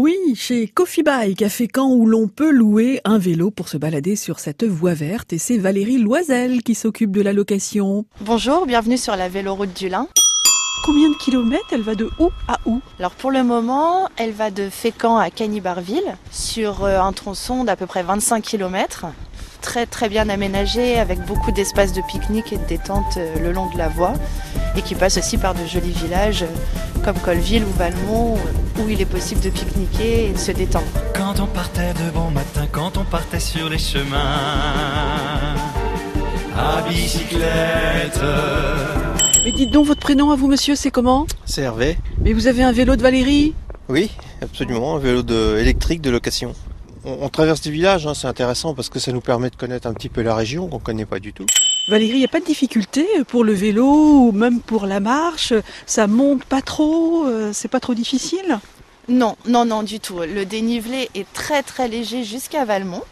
Oui, chez Coffee Bike à Fécamp où l'on peut louer un vélo pour se balader sur cette voie verte et c'est Valérie Loisel qui s'occupe de la location. Bonjour, bienvenue sur la véloroute du Lin. Combien de kilomètres elle va de où à où? Alors pour le moment, elle va de Fécamp à Cagny-Barville sur euh, un tronçon d'à peu près 25 km. Très très bien aménagé avec beaucoup d'espaces de pique-nique et de détente euh, le long de la voie et qui passe aussi par de jolis villages euh, comme Colville ou Valmont où il est possible de pique-niquer et de se détendre. Quand on partait de bon matin, quand on partait sur les chemins à bicyclette. Mais dites donc votre prénom à vous monsieur, c'est comment? C'est Hervé Mais vous avez un vélo de Valérie? Oui, absolument, un vélo de, électrique de location. On, on traverse des villages, hein, c'est intéressant parce que ça nous permet de connaître un petit peu la région qu'on connaît pas du tout. Valérie, il n'y a pas de difficulté pour le vélo ou même pour la marche? Ça monte pas trop euh, C'est pas trop difficile? Non, non, non du tout. Le dénivelé est très très léger jusqu'à Valmont.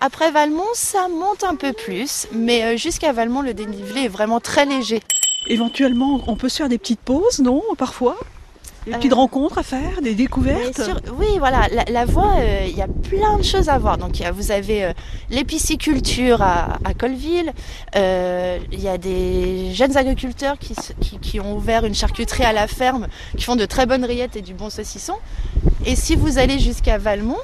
Après Valmont, ça monte un peu plus, mais euh, jusqu'à Valmont, le dénivelé est vraiment très léger. Éventuellement, on peut se faire des petites pauses, non Parfois? Des petites Euh, rencontres à faire, des découvertes oui, voilà, la, la voie, euh, il y a plein de choses à voir. Donc, il y a- vous avez euh, l'épiciculture à, à Colville. Euh, Il y a des jeunes agriculteurs qui, qui, qui ont ouvert une charcuterie à la ferme, qui font de très bonnes rillettes et du bon saucisson. Et si vous allez jusqu'à Valmont,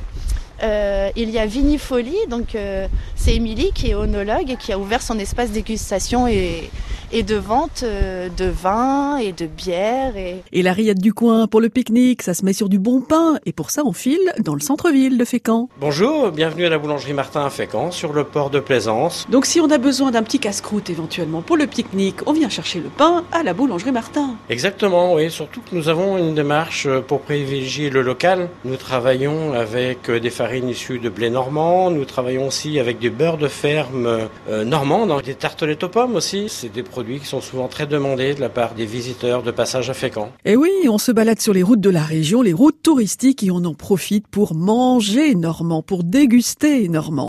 euh, il y a Vinifolie, donc euh, c'est Émilie qui est onologue et qui a ouvert son espace dégustation et, et de vente euh, de vin et de bière et, Et la rillette du coin pour le pique-nique, ça se met sur du bon pain et pour ça on file dans le centre-ville de Fécamp. Bonjour, bienvenue à la boulangerie Martin à Fécamp, sur le port de Plaisance. Donc si on a besoin d'un petit casse-croûte éventuellement pour le pique-nique, on vient chercher le pain à la boulangerie Martin. Exactement, oui, surtout que nous avons une démarche euh, pour privilégier le local. Nous travaillons avec euh, des farines issues de blé normand, nous travaillons aussi avec du beurre de ferme euh, normand, donc des tartelettes aux pommes aussi. C'est des qui sont souvent très demandés de la part des visiteurs de passage à Fécamp. Et oui, on se balade sur les routes de la région, les routes touristiques et on en profite pour manger normand, pour déguster normand.